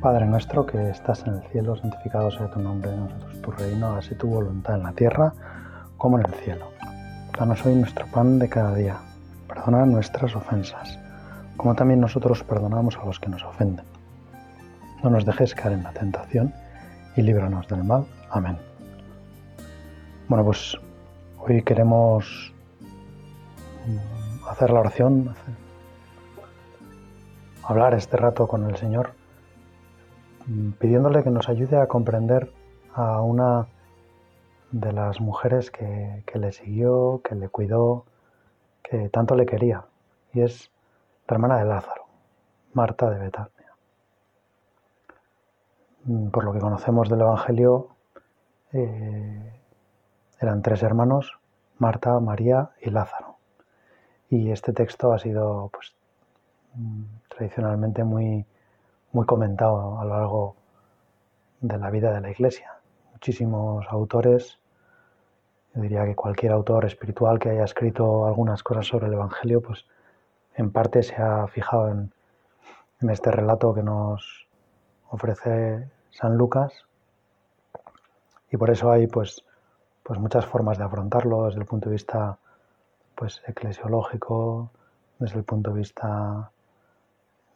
Padre nuestro que estás en el cielo, santificado sea tu nombre, nosotros tu reino, así tu voluntad en la tierra como en el cielo. Danos hoy nuestro pan de cada día. Perdona nuestras ofensas, como también nosotros perdonamos a los que nos ofenden. No nos dejes caer en la tentación y líbranos del mal. Amén. Bueno, pues hoy queremos mm, hacer la oración, hablar este rato con el Señor, pidiéndole que nos ayude a comprender a una de las mujeres que, le siguió, que le cuidó, que tanto le quería, y es la hermana de Lázaro, Marta de Betania. Mm, por lo que conocemos del Evangelio, eh, eran tres hermanos, Marta, María y Lázaro. Y este texto ha sido pues, mm, tradicionalmente muy, muy comentado a lo largo de la vida de la Iglesia. Muchísimos autores, yo diría que cualquier autor espiritual que haya escrito algunas cosas sobre el Evangelio, pues en parte se ha fijado en, este relato que nos ofrece San Lucas y por eso hay pues, pues muchas formas de afrontarlo desde el punto de vista pues eclesiológico, desde el punto de vista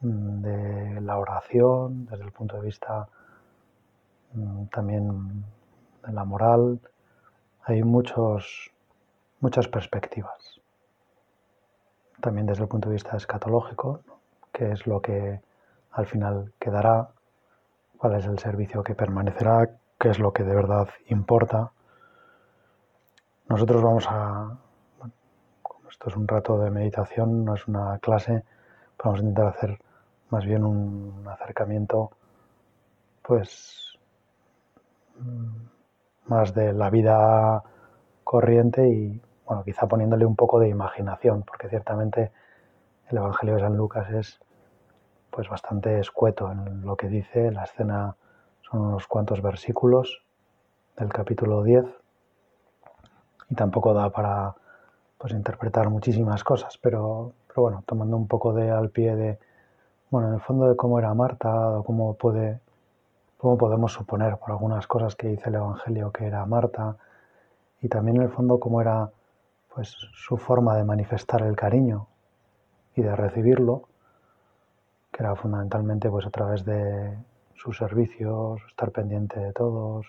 de la oración, desde el punto de vista mm, también de la moral. Hay muchos, muchas perspectivas. También desde el punto de vista escatológico, qué es lo que al final quedará, cuál es el servicio que permanecerá, qué es lo que de verdad importa. Nosotros vamos a, esto es un rato de meditación, no es una clase, vamos a intentar hacer más bien un acercamiento pues mm, más de la vida corriente y bueno, quizá poniéndole un poco de imaginación, porque ciertamente el Evangelio de San Lucas es pues bastante escueto en lo que dice, la escena son unos cuantos versículos del capítulo 10 y tampoco da para pues interpretar muchísimas cosas, pero, pero bueno, tomando un poco de al pie de bueno, en el fondo de cómo era Marta, o cómo, puede, cómo podemos suponer por algunas cosas que dice el Evangelio que era Marta, y también en el fondo cómo era pues, su forma de manifestar el cariño y de recibirlo, que era fundamentalmente pues, a través de sus servicios, estar pendiente de todos,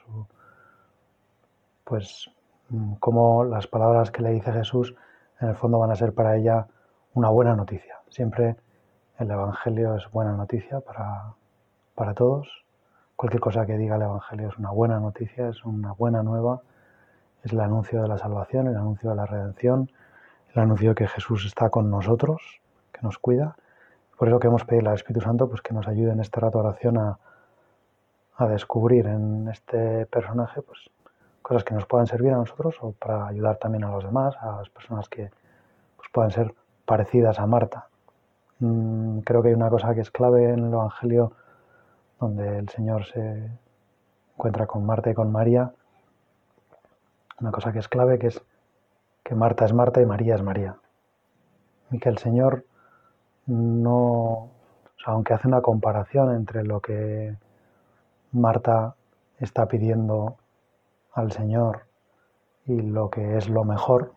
pues mm, cómo las palabras que le dice Jesús en el fondo van a ser para ella una buena noticia. Siempre el Evangelio es buena noticia para, todos. Cualquier cosa que diga el Evangelio es una buena noticia, es una buena nueva. Es el anuncio de la salvación, el anuncio de la redención, el anuncio de que Jesús está con nosotros, que nos cuida. Por eso queremos pedirle al Espíritu Santo pues, que nos ayude en este rato oración a, descubrir en este personaje pues, cosas que nos puedan servir a nosotros o para ayudar también a los demás, a las personas que pues, puedan ser parecidas a Marta. Mm, creo que hay una cosa que es clave en el Evangelio, donde el Señor se encuentra con Marta y con María. Una cosa que es clave, que es que Marta es Marta y María es María. Y que el Señor no, aunque hace una comparación entre lo que Marta está pidiendo al Señor y lo que es lo mejor,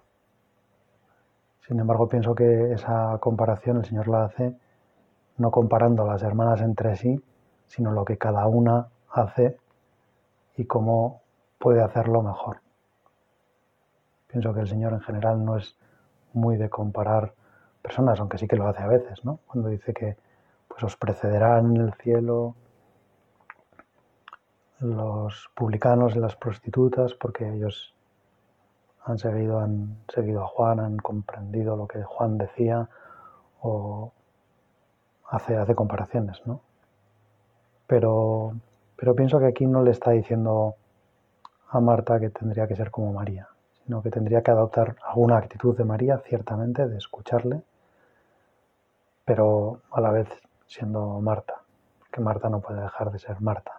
sin embargo, pienso que esa comparación el Señor la hace no comparando a las hermanas entre sí, sino lo que cada una hace y cómo puede hacerlo mejor. Pienso que el Señor en general no es muy de comparar personas, aunque sí que lo hace a veces, ¿no? Cuando dice que pues os precederán en el cielo los publicanos y las prostitutas porque ellos han seguido, han seguido a Juan, han comprendido lo que Juan decía o hace, hace comparaciones, ¿no? Pero, pero pienso que aquí no le está diciendo a Marta que tendría que ser como María, sino que tendría que adoptar alguna actitud de María, ciertamente, de escucharle, pero a la vez siendo Marta, porque Marta no puede dejar de ser Marta.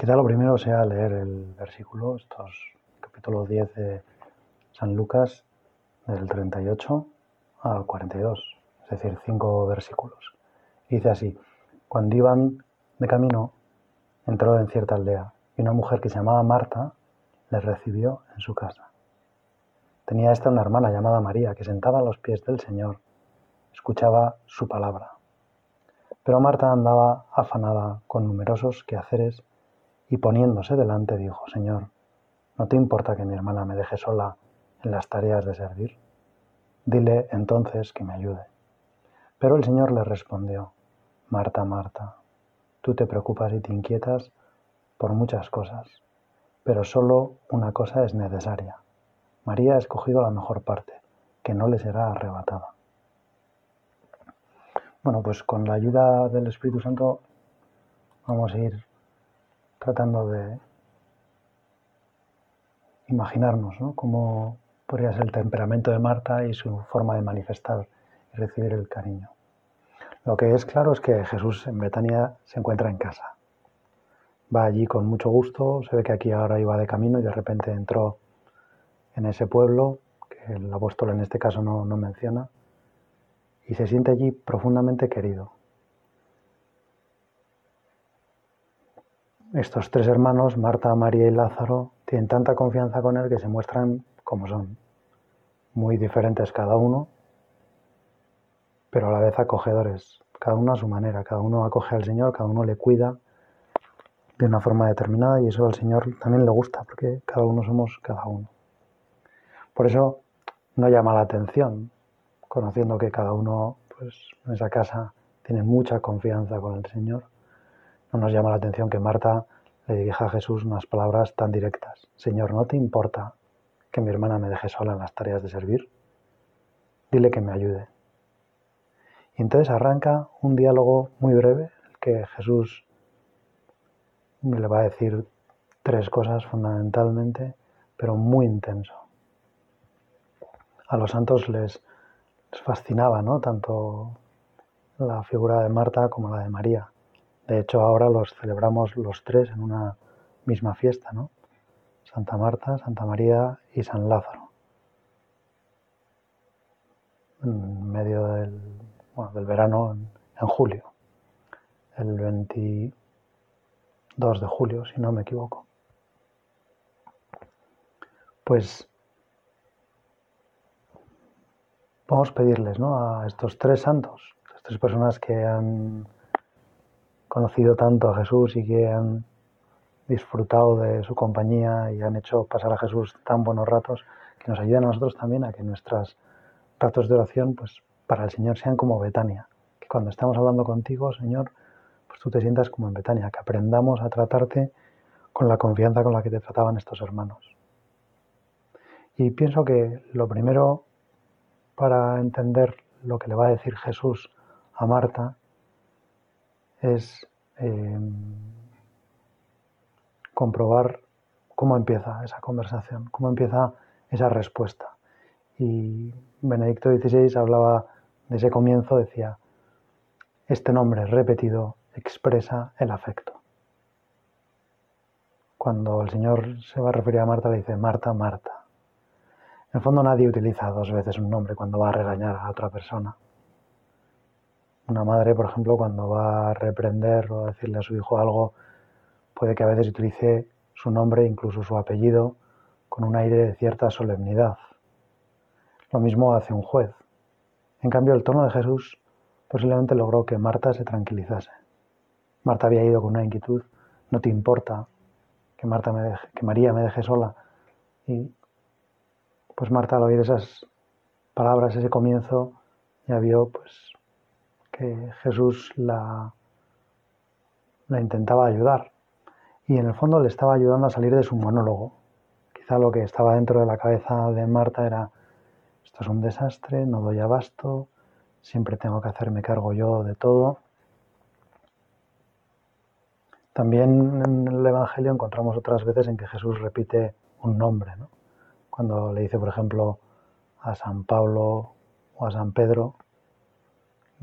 Quizá lo primero sea leer el versículo, estos capítulo 10 de San Lucas, del 38 al 42, es decir, cinco versículos. Dice así, Cuando iban de camino, entró en cierta aldea y una mujer que se llamaba Marta le recibió en su casa. Tenía esta una hermana llamada María que sentada a los pies del Señor escuchaba su palabra. Pero Marta andaba afanada con numerosos quehaceres y poniéndose delante dijo, Señor, ¿no te importa que mi hermana me deje sola en las tareas de servir? Dile entonces que me ayude. Pero el Señor le respondió, Marta, Marta, tú te preocupas y te inquietas por muchas cosas, pero solo una cosa es necesaria. María ha escogido la mejor parte, que no le será arrebatada. Bueno, pues con la ayuda del Espíritu Santo vamos a ir tratando de imaginarnos ¿no? cómo podría ser el temperamento de Marta y su forma de manifestar y recibir el cariño. Lo que es claro es que Jesús en Betania se encuentra en casa. Va allí con mucho gusto, se ve que aquí ahora iba de camino y de repente entró en ese pueblo, que el apóstol en este caso no, no menciona, y se siente allí profundamente querido. Estos tres hermanos, Marta, María y Lázaro, tienen tanta confianza con él que se muestran como son, muy diferentes cada uno, pero a la vez acogedores, cada uno a su manera, cada uno acoge al Señor, cada uno le cuida de una forma determinada y eso al Señor también le gusta, porque cada uno somos cada uno. Por eso no llama la atención, conociendo que cada uno pues, en esa casa tiene mucha confianza con el Señor, no nos llama la atención que Marta le dirija a Jesús unas palabras tan directas. Señor, ¿no te importa que mi hermana me deje sola en las tareas de servir? Dile que me ayude. Y entonces arranca un diálogo muy breve, el que Jesús le va a decir tres cosas fundamentalmente, pero muy intenso. A los santos les, les fascinaba ¿no? tanto la figura de Marta como la de María. De hecho, ahora los celebramos los tres en una misma fiesta, ¿no? Santa Marta, Santa María y San Lázaro. En medio del, del verano, en, julio, el 22 de julio, si no me equivoco. Pues vamos a pedirles ¿no? a estos tres santos, estas tres personas que han conocido tanto a Jesús y que han disfrutado de su compañía y han hecho pasar a Jesús tan buenos ratos, que nos ayuden a nosotros también a que nuestros ratos de oración, pues para el Señor sean como Betania. Que cuando estamos hablando contigo, Señor, pues tú te sientas como en Betania, que aprendamos a tratarte con la confianza con la que te trataban estos hermanos. Y pienso que lo primero para entender lo que le va a decir Jesús a Marta es em, comprobar cómo empieza esa conversación, cómo empieza esa respuesta. Y Benedicto XVI hablaba de ese comienzo, decía, este nombre repetido expresa el afecto. Cuando el Señor se va a referir a Marta, le dice, Marta, Marta. En el fondo nadie utiliza dos veces un nombre cuando va a regañar a otra persona. Una madre, por ejemplo, cuando va a reprender o a decirle a su hijo algo, puede que a veces utilice su nombre, incluso su apellido, con un aire de cierta solemnidad. Lo mismo hace un juez. En cambio, el tono de Jesús posiblemente logró que Marta se tranquilizase. Marta había ido con una inquietud, no te importa que, Marta me deje, que María me deje sola. Y pues Marta al oír esas palabras, ese comienzo, ya vio pues Jesús la, la intentaba ayudar y en el fondo le estaba ayudando a salir de su monólogo. Quizá lo que estaba dentro de la cabeza de Marta era, esto es un desastre, no doy abasto, siempre tengo que hacerme cargo yo de todo. También en el Evangelio encontramos otras veces en que Jesús repite un nombre, cuando le dice, por ejemplo, a San Pablo o a San Pedro,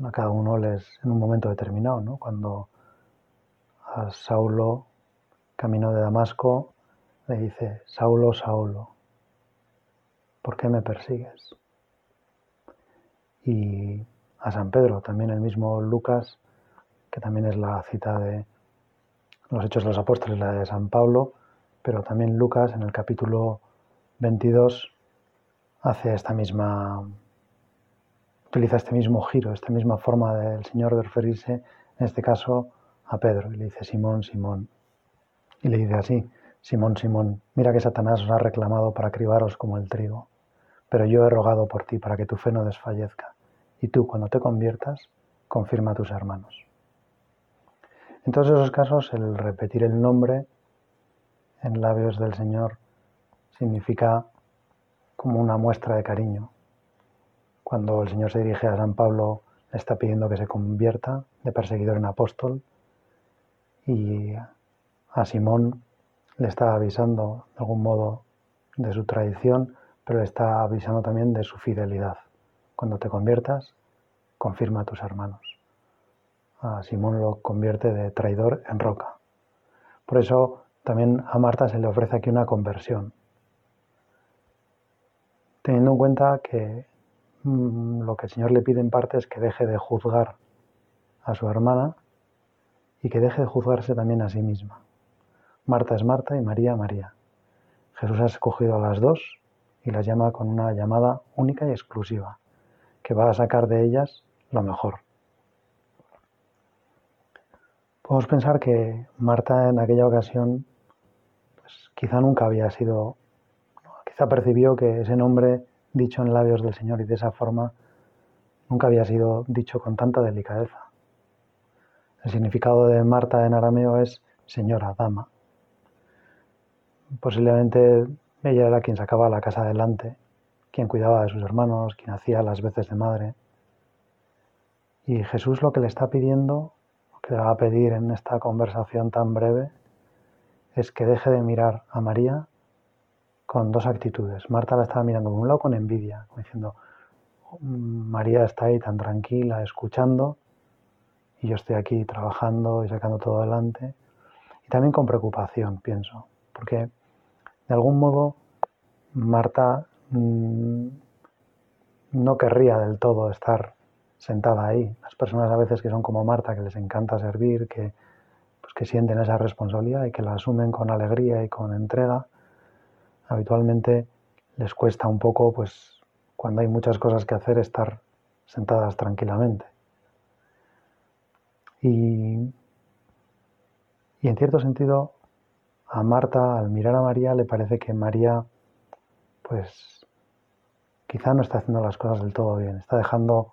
a cada uno les en un momento determinado, ¿no? Cuando a Saulo, camino de Damasco, le dice, Saulo, Saulo, ¿por qué me persigues? Y a San Pedro, también el mismo Lucas, que también es la cita de los Hechos de los Apóstoles, la de San Pablo, pero también Lucas en el capítulo 22 hace esta misma, utiliza este mismo giro, esta misma forma del Señor de referirse, en este caso, a Pedro. Y le dice, Simón, Simón. Y le dice así, Simón, Simón, mira que Satanás os ha reclamado para cribaros como el trigo, pero yo he rogado por ti para que tu fe no desfallezca. Y tú, cuando te conviertas, confirma a tus hermanos. En todos esos casos, el repetir el nombre en labios del Señor significa como una muestra de cariño. Cuando el Señor se dirige a San Pablo, le está pidiendo que se convierta de perseguidor en apóstol y a Simón le está avisando de algún modo de su tradición, pero le está avisando también de su fidelidad. Cuando te conviertas, confirma a tus hermanos a Simón lo convierte de traidor en roca. Por eso también a Marta se le ofrece aquí una conversión. Teniendo en cuenta que lo que el Señor le pide en parte es que deje de juzgar a su hermana y que deje de juzgarse también a sí misma. Marta es Marta y María María. Jesús ha escogido a las dos y las llama con una llamada única y exclusiva, que va a sacar de ellas lo mejor. Podemos pensar que Marta en aquella ocasión pues, quizá nunca había sido, quizá percibió que ese nombre dicho en labios del Señor y de esa forma nunca había sido dicho con tanta delicadeza. El significado de Marta en arameo es señora, dama. Posiblemente ella era quien sacaba la casa adelante, quien cuidaba de sus hermanos, quien hacía las veces de madre. Y Jesús lo que le está pidiendo que le va a pedir en esta conversación tan breve es que deje de mirar a María con dos actitudes. Marta la estaba mirando por un lado con envidia, diciendo, María está ahí tan tranquila, escuchando, y yo estoy aquí trabajando y sacando todo adelante. Y también con preocupación, pienso, porque de algún modo Marta mm, no querría del todo estar sentada ahí. Las personas a veces que son como Marta, que les encanta servir, que, pues que sienten esa responsabilidad y que la asumen con alegría y con entrega, habitualmente les cuesta un poco, pues cuando hay muchas cosas que hacer, estar sentadas tranquilamente. Y, y en cierto sentido, a Marta, al mirar a María, le parece que María, pues quizá no está haciendo las cosas del todo bien, está dejando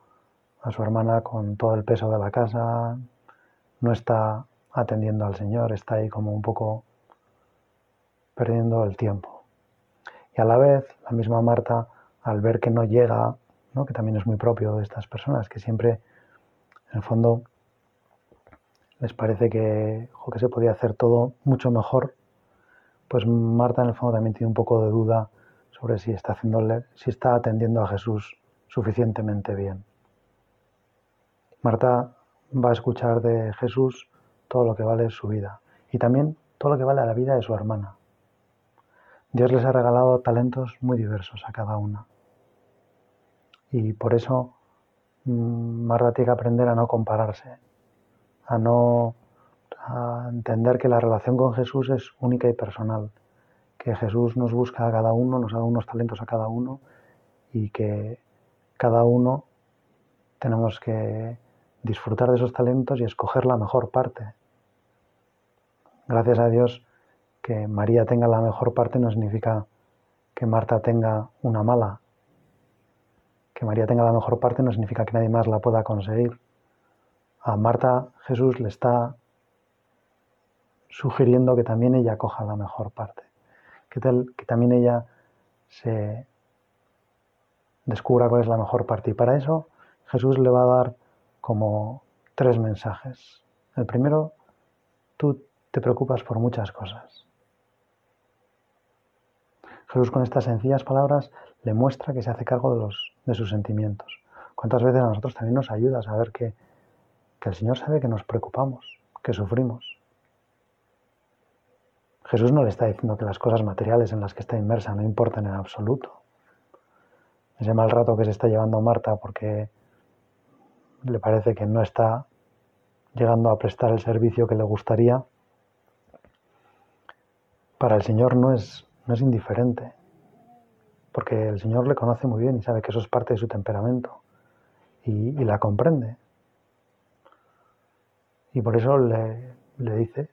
a su hermana con todo el peso de la casa, no está atendiendo al Señor, está ahí como un poco perdiendo el tiempo. Y a la vez, la misma Marta, al ver que no llega, ¿no? que también es muy propio de estas personas, que siempre, en el fondo, les parece que, que se podía hacer todo mucho mejor, pues Marta en el fondo también tiene un poco de duda sobre si está, haciéndole, si está atendiendo a Jesús suficientemente bien. Marta va a escuchar de Jesús todo lo que vale su vida y también todo lo que vale la vida de su hermana. Dios les ha regalado talentos muy diversos a cada una. Y por eso mm, Marta tiene que aprender a no compararse, a no a entender que la relación con Jesús es única y personal, que Jesús nos busca a cada uno, nos da unos talentos a cada uno y que cada uno tenemos que disfrutar de esos talentos y escoger la mejor parte. Gracias a Dios que María tenga la mejor parte no significa que Marta tenga una mala. Que María tenga la mejor parte no significa que nadie más la pueda conseguir. A Marta Jesús le está sugiriendo que también ella coja la mejor parte, que, también ella se descubra cuál es la mejor parte. Y para eso Jesús le va a dar como tres mensajes. El primero, tú te preocupas por muchas cosas. Jesús con estas sencillas palabras le muestra que se hace cargo de, los, de sus sentimientos. ¿Cuántas veces a nosotros también nos ayuda a saber que, que el Señor sabe que nos preocupamos, que sufrimos? Jesús no le está diciendo que las cosas materiales en las que está inmersa no importan en absoluto. Ese mal rato que se está llevando Marta porque le parece que no está llegando a prestar el servicio que le gustaría, para el Señor no es, no es indiferente, porque el Señor le conoce muy bien y sabe que eso es parte de su temperamento y, la comprende. Y por eso le, le dice,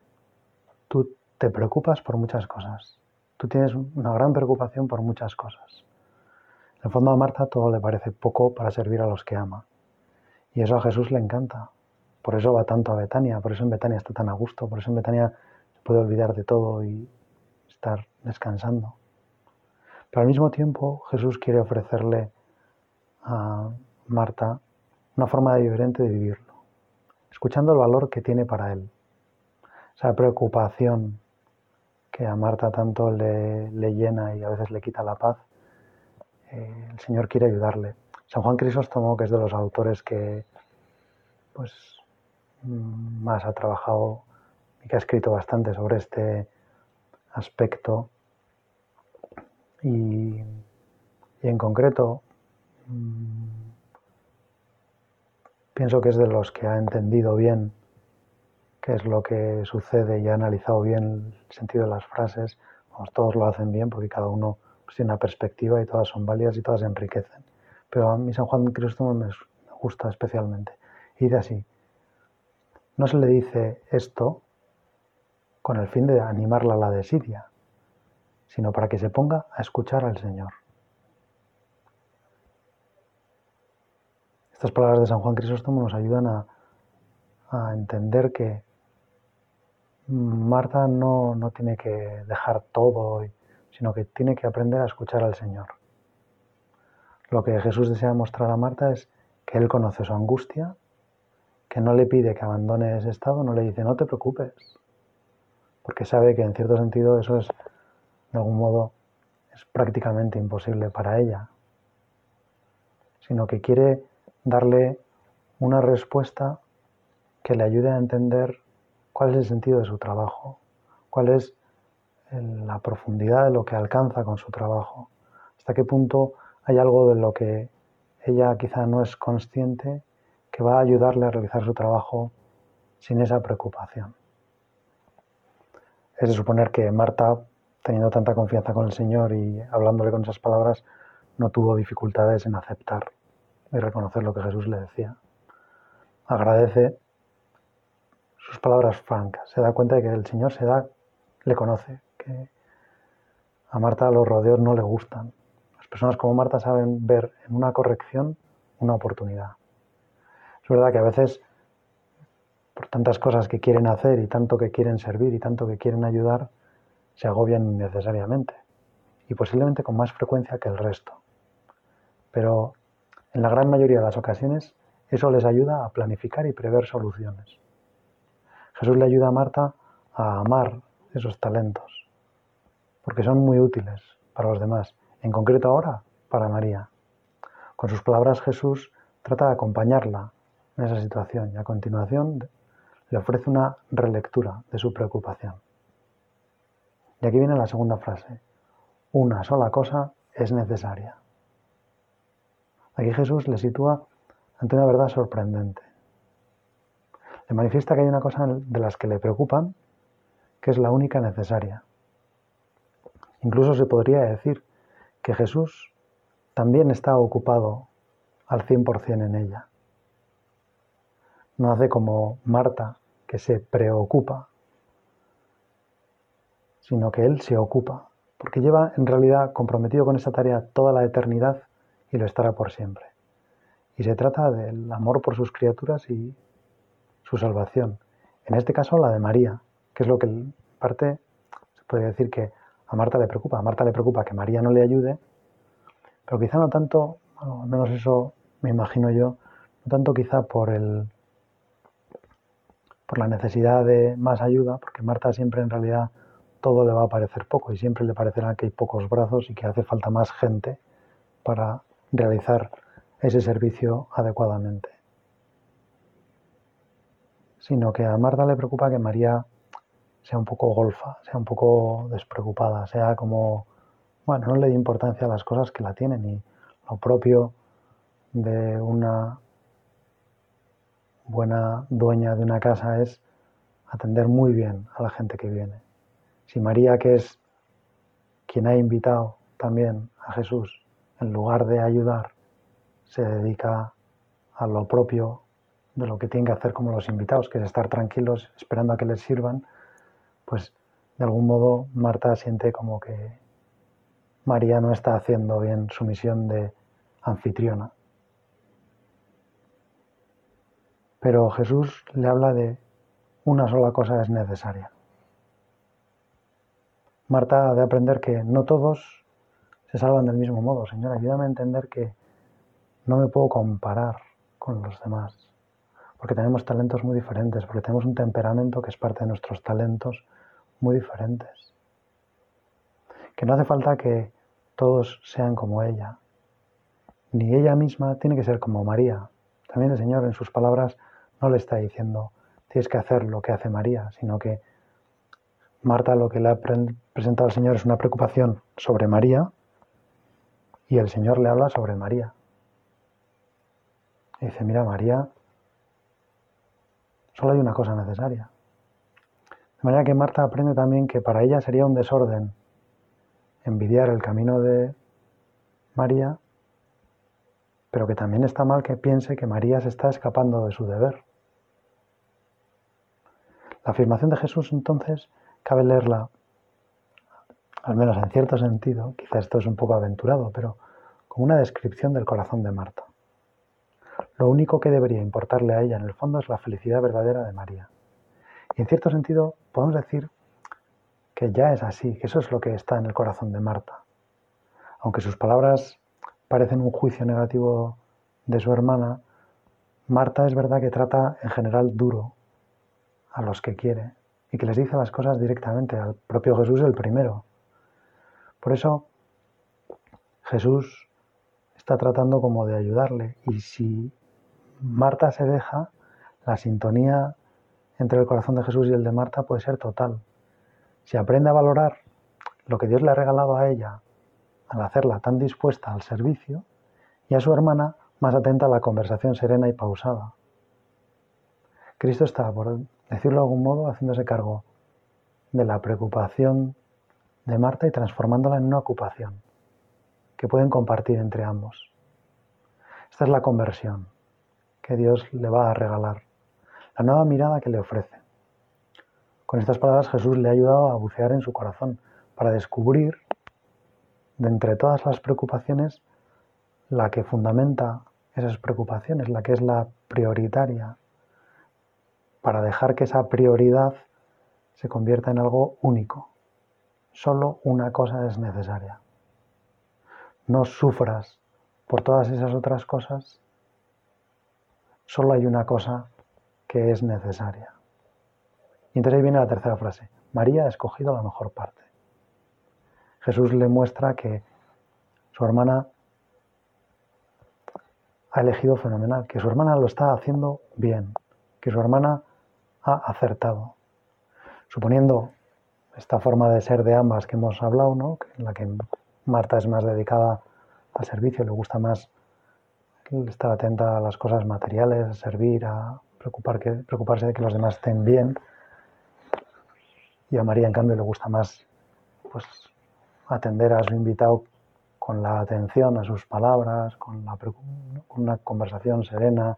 tú te preocupas por muchas cosas, tú tienes una gran preocupación por muchas cosas. En el fondo a Marta todo le parece poco para servir a los que ama. Y eso a Jesús le encanta. Por eso va tanto a Betania, por eso en Betania está tan a gusto, por eso en Betania se puede olvidar de todo y estar descansando. Pero al mismo tiempo Jesús quiere ofrecerle a Marta una forma diferente de vivirlo, escuchando el valor que tiene para él, esa preocupación que a Marta tanto le, llena y a veces le quita la paz, eh, el Señor quiere ayudarle. San Juan Crisóstomo, que es de los autores que pues, más ha trabajado y que ha escrito bastante sobre este aspecto, y, en concreto mm, pienso que es de los que ha entendido bien qué es lo que sucede y ha analizado bien el sentido de las frases. todos lo hacen bien porque cada uno pues, tiene una perspectiva y todas son válidas y todas enriquecen. Pero a mí San Juan Cristóbal me gusta especialmente. Y de así, no se le dice esto con el fin de animarla a la desidia, sino para que se ponga a escuchar al Señor. Estas palabras de San Juan Crisóstomo nos ayudan a, entender que Marta no, no, tiene que dejar todo, sino que tiene que aprender a escuchar al Señor. Lo que Jesús desea mostrar a Marta es que Él conoce su angustia, que no le pide que abandone ese estado, no le dice no te preocupes, porque sabe que en cierto sentido eso es de algún modo es prácticamente imposible para ella, sino que quiere darle una respuesta que le ayude a entender cuál es el sentido de su trabajo, cuál es la profundidad de lo que alcanza con su trabajo, hasta qué punto hay algo de lo que ella quizá no es consciente que va a ayudarle a realizar su trabajo sin esa preocupación. Es de suponer que Marta teniendo tanta confianza con el Señor y hablándole con esas palabras, no tuvo dificultades en aceptar y reconocer lo que Jesús le decía. Agradece sus palabras francas, se da cuenta de que el Señor se da, le conoce, que a Marta los rodeos no le gustan. Las personas como Marta saben ver en una corrección una oportunidad. Es verdad que a veces, tantas cosas que quieren hacer y tanto que quieren servir y tanto que quieren ayudar, se agobian innecesariamente y posiblemente con más frecuencia que el resto. Pero en la gran mayoría de las ocasiones eso les ayuda a planificar y prever soluciones. Jesús le ayuda a Marta a amar esos talentos, porque son muy útiles para los demás, en concreto ahora para María. Con sus palabras Jesús trata de acompañarla en esa situación y a continuación le ofrece una relectura de su preocupación. Y aquí viene la segunda frase. Una sola cosa es necesaria. Aquí Jesús le sitúa ante una verdad sorprendente. Le manifiesta que hay una cosa de las que le preocupan, que es la única necesaria. Incluso se podría decir que Jesús también está ocupado al 100% en ella. No hace como Marta, que se preocupa sino que Él se ocupa, porque lleva en realidad comprometido con esa tarea toda la eternidad y lo estará por siempre. Y se trata del amor por sus criaturas y su salvación. En este caso, la de María, que es lo que parte se podría decir que a Marta le preocupa. A Marta le preocupa que María no le ayude, pero quizá no tanto, al menos eso me imagino yo, no tanto quizá por el por la necesidad de más ayuda, porque Marta siempre en realidad todo le va a parecer poco y siempre le parecerá que hay pocos brazos y que hace falta más gente para realizar ese servicio adecuadamente. Sino que a Marta le preocupa que María sea un poco golfa, sea un poco despreocupada, sea como, bueno, no le dé importancia a las cosas que la tienen y lo propio de una buena dueña de una casa es atender muy bien a la gente que viene. Si María, que es quien ha invitado también a Jesús, en lugar de ayudar, se dedica a lo propio de lo que tienen que hacer como los invitados, que es estar tranquilos esperando a que les sirvan, pues de algún modo Marta siente como que María no está haciendo bien su misión de anfitriona. Pero Jesús le habla de una sola cosa es necesaria. Marta ha de aprender que no todos se salvan del mismo modo. Señor, ayúdame a entender que no me puedo comparar con los demás, porque tenemos talentos muy diferentes, porque tenemos un temperamento que es parte de nuestros talentos muy diferentes. Que no hace falta que todos sean como ella, ni ella misma tiene que ser como María. También el Señor en sus palabras no le está diciendo tienes que hacer lo que hace María, sino que Marta lo que le ha presentado al Señor es una preocupación sobre María y el Señor le habla sobre María. Y dice, mira María, solo hay una cosa necesaria. De manera que Marta aprende también que para ella sería un desorden envidiar el camino de María, pero que también está mal que piense que María se está escapando de su deber. La afirmación de Jesús entonces cabe leerla, al menos en cierto sentido, quizá esto es un poco aventurado, pero como una descripción del corazón de Marta. Lo único que debería importarle a ella en el fondo es la felicidad verdadera de María. Y en cierto sentido podemos decir que ya es así, que eso es lo que está en el corazón de Marta. Aunque sus palabras parecen un juicio negativo de su hermana, Marta es verdad que trata en general duro a los que quiere y que les dice las cosas directamente, al propio Jesús el primero. Por eso Jesús está tratando como de ayudarle y si Marta se deja, la sintonía entre el corazón de Jesús y el de Marta puede ser total. Si aprende a valorar lo que Dios le ha regalado a ella al hacerla tan dispuesta al servicio y a su hermana más atenta a la conversación serena y pausada. Cristo está, por decirlo de algún modo, haciéndose cargo de la preocupación de Marta y transformándola en una ocupación que pueden compartir entre ambos. Esta es la conversión que Dios le va a regalar, la nueva mirada que le ofrece. Con estas palabras Jesús le ha ayudado a bucear en su corazón para descubrir, de entre todas las preocupaciones, la que fundamenta esas preocupaciones, la que es la prioritaria, para dejar que esa prioridad se convierta en algo único. Solo una cosa es necesaria. No sufras por todas esas otras cosas. Solo hay una cosa que es necesaria. Y entonces ahí viene la tercera frase. María ha escogido la mejor parte. Jesús le muestra que su hermana ha elegido fenomenal, que su hermana lo está haciendo bien, que su hermana ha acertado. Suponiendo esta forma de ser de ambas que hemos hablado, ¿no? en la que Marta es más dedicada al servicio, le gusta más estar atenta a las cosas materiales, a servir, a preocuparse de que los demás estén bien. Y a María, en cambio, le gusta más pues, atender a su invitado con la atención a sus palabras, con, la, con una conversación serena,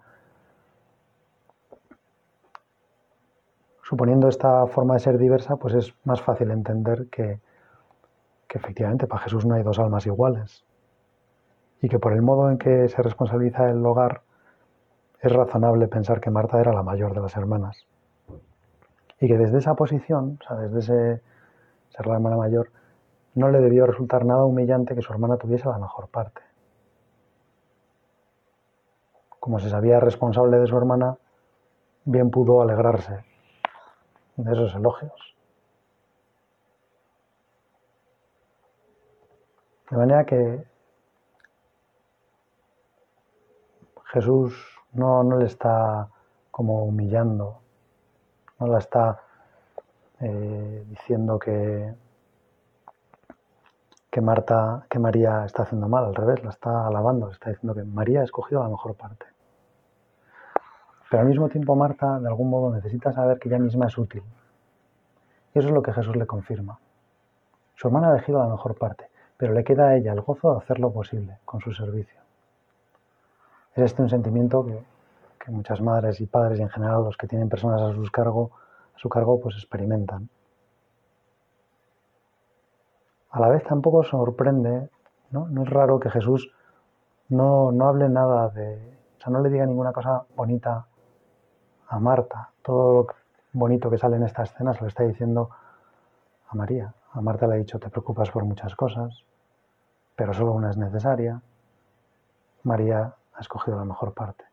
suponiendo esta forma de ser diversa, pues es más fácil entender que, efectivamente para Jesús no hay dos almas iguales. Y que por el modo en que se responsabiliza el hogar es razonable pensar que Marta era la mayor de las hermanas. Y que desde esa posición, o sea, desde ese ser la hermana mayor, no le debió resultar nada humillante que su hermana tuviese la mejor parte. Como se sabía responsable de su hermana, bien pudo alegrarse de esos elogios. De manera que Jesús no, no le está como humillando, no la está eh, diciendo que, que Marta, que María está haciendo mal, al revés, la está alabando, está diciendo que María ha escogido la mejor parte. Pero al mismo tiempo Marta, de algún modo, necesita saber que ella misma es útil. Y eso es lo que Jesús le confirma. Su hermana ha elegido la mejor parte, pero le queda a ella el gozo de hacer lo posible con su servicio. Es este un sentimiento que, muchas madres y padres y en general los que tienen personas a, cargo, a su cargo pues experimentan. A la vez tampoco sorprende, ¿no? No es raro que Jesús no, no hable nada de, o sea, no le diga ninguna cosa bonita a Marta. Todo lo bonito que sale en esta escena se lo está diciendo a María. A Marta le ha dicho, te preocupas por muchas cosas, pero solo una es necesaria. María ha escogido la mejor parte.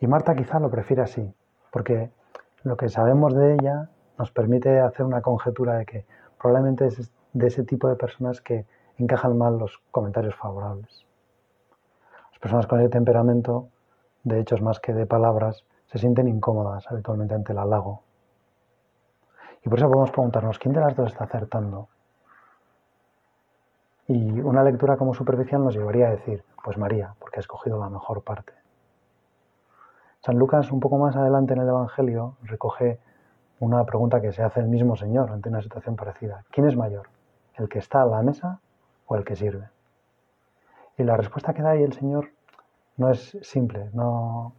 Y Marta quizá lo prefiere así, porque lo que sabemos de ella nos permite hacer una conjetura de que probablemente es de ese tipo de personas que encajan mal los comentarios favorables. Las personas con ese temperamento, de hechos más que de palabras, se sienten incómodas habitualmente ante el halago. Y por eso podemos preguntarnos, ¿quién de las dos está acertando? Y una lectura como superficial nos llevaría a decir, pues María, porque ha escogido la mejor parte. San Lucas, un poco más adelante en el Evangelio, recoge una pregunta que se hace el mismo Señor ante una situación parecida. ¿Quién es mayor? ¿El que está a la mesa o el que sirve? Y la respuesta que da ahí el Señor no es simple, no,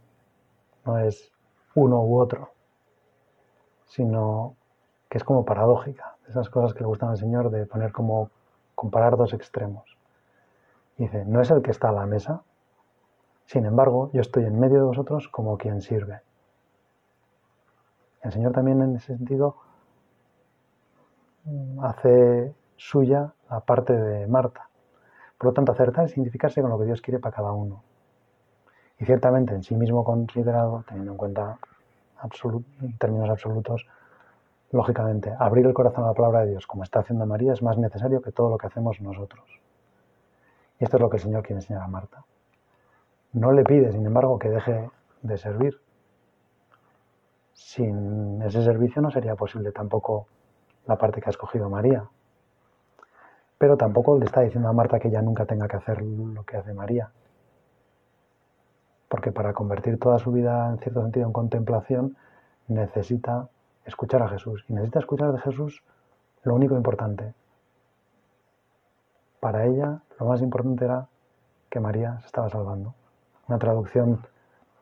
no es uno u otro, sino que es como paradójica. Esas cosas que le gustan al Señor de poner como comparar dos extremos. dice, no es el que está a la mesa, sin embargo, yo estoy en medio de vosotros como quien sirve. El Señor también en ese sentido hace suya la parte de Marta. Por lo tanto, acertar es identificarse con lo que Dios quiere para cada uno. Y ciertamente en sí mismo considerado, teniendo en cuenta en términos absolutos, lógicamente, abrir el corazón a la palabra de Dios, como está haciendo María, es más necesario que todo lo que hacemos nosotros. Y esto es lo que el Señor quiere enseñar a Marta. No le pide, sin embargo, que deje de servir. Sin ese servicio no sería posible tampoco la parte que ha escogido María, pero tampoco le está diciendo a Marta que ella nunca tenga que hacer lo que hace María. Porque para convertir toda su vida, en cierto sentido, en contemplación, necesita escuchar a Jesús. Y necesita escuchar de Jesús lo único importante. Para ella, lo más importante era que María se estaba salvando. Una traducción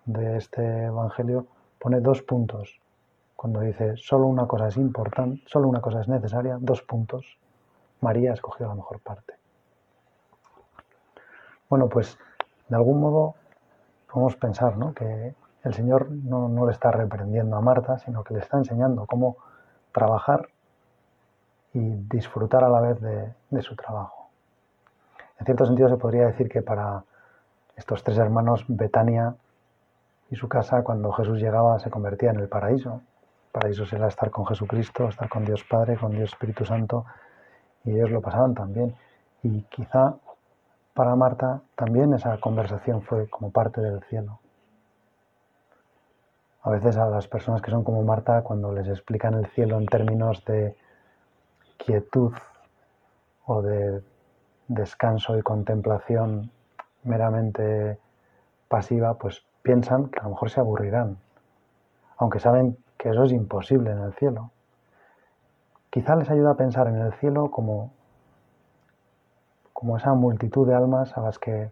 de este Evangelio pone dos puntos. Cuando dice solo una cosa es importante, solo una cosa es necesaria, dos puntos. María ha escogido la mejor parte. Bueno, pues de algún modo podemos pensar ¿no? que el Señor no, le está reprendiendo a Marta, sino que le está enseñando cómo trabajar y disfrutar a la vez de, de su trabajo. En cierto sentido se podría decir que para estos tres hermanos, Betania y su casa, cuando Jesús llegaba, se convertía en el paraíso. El paraíso era estar con Jesucristo, estar con Dios Padre, con Dios Espíritu Santo y ellos lo pasaban también. Y quizá para Marta también esa conversación fue como parte del cielo. A veces a las personas que son como Marta, cuando les explican el cielo en términos de quietud o de descanso y contemplación meramente pasiva, pues piensan que a lo mejor se aburrirán, aunque saben que eso es imposible en el cielo. Quizá les ayuda a pensar en el cielo como, como esa multitud de almas a las que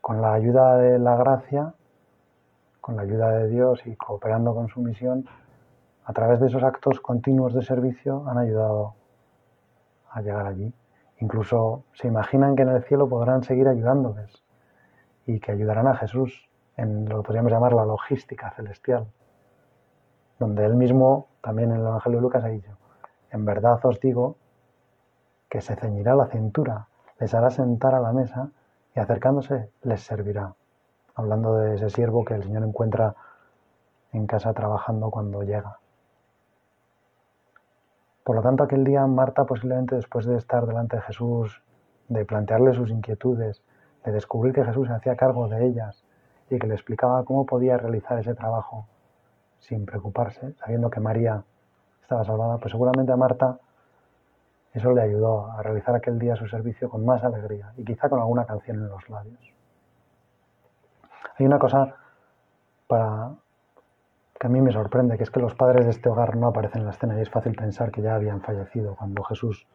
con la ayuda de la gracia, con la ayuda de Dios y cooperando con su misión, a través de esos actos continuos de servicio han ayudado a llegar allí. Incluso se imaginan que en el cielo podrán seguir ayudándoles y que ayudarán a Jesús en lo que podríamos llamar la logística celestial, donde él mismo, también en el Evangelio de Lucas, ha dicho, en verdad os digo que se ceñirá la cintura, les hará sentar a la mesa y acercándose les servirá. Hablando de ese siervo que el Señor encuentra en casa trabajando cuando llega. Por lo tanto, aquel día Marta posiblemente después de estar delante de Jesús, de plantearle sus inquietudes, de descubrir que Jesús se hacía cargo de ellas y que le explicaba cómo podía realizar ese trabajo sin preocuparse, sabiendo que María estaba salvada, pues seguramente a Marta eso le ayudó a realizar aquel día su servicio con más alegría y quizá con alguna canción en los labios. Hay una cosa para que a mí me sorprende, que es que los padres de este hogar no aparecen en la escena y es fácil pensar que ya habían fallecido cuando Jesús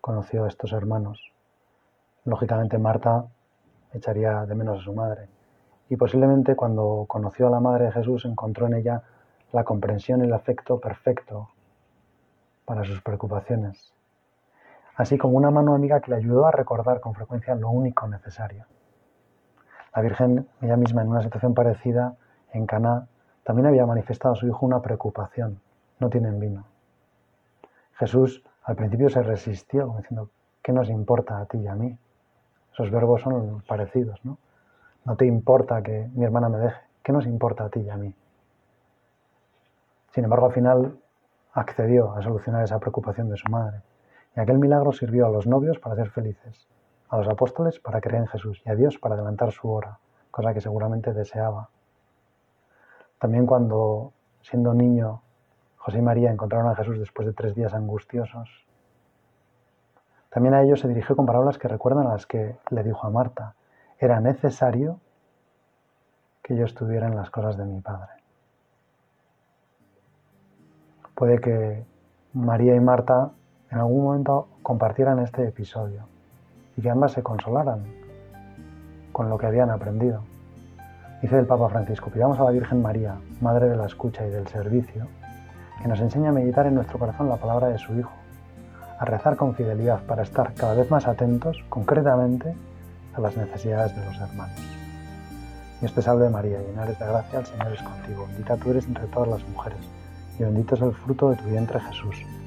conoció a estos hermanos. Lógicamente Marta echaría de menos a su madre y posiblemente cuando conoció a la madre de Jesús encontró en ella la comprensión y el afecto perfecto para sus preocupaciones, así como una mano amiga que le ayudó a recordar con frecuencia lo único necesario. La Virgen, ella misma en una situación parecida, en Caná, también había manifestado a su hijo una preocupación. No tienen vino. Jesús al principio se resistió, diciendo, ¿qué nos importa a ti y a mí? Esos verbos son parecidos, ¿no? No te importa que mi hermana me deje. ¿Qué nos importa a ti y a mí? Sin embargo, al final accedió a solucionar esa preocupación de su madre. Y aquel milagro sirvió a los novios para ser felices, a los apóstoles para creer en Jesús y a Dios para adelantar su hora, cosa que seguramente deseaba. También cuando, siendo niño, José y María encontraron a Jesús después de tres días angustiosos, también a ellos se dirigió con palabras que recuerdan a las que le dijo a Marta, era necesario que yo estuviera en las cosas de mi Padre. Puede que María y Marta en algún momento compartieran este episodio y que ambas se consolaran con lo que habían aprendido. Dice el Papa Francisco, pidamos a la Virgen María, Madre de la Escucha y del Servicio, que nos enseñe a meditar en nuestro corazón la palabra de su Hijo, a rezar con fidelidad para estar cada vez más atentos, concretamente, a las necesidades de los hermanos. Dios te salve María, llena eres de gracia, el Señor es contigo, bendita tú eres entre todas las mujeres, y bendito es el fruto de tu vientre Jesús.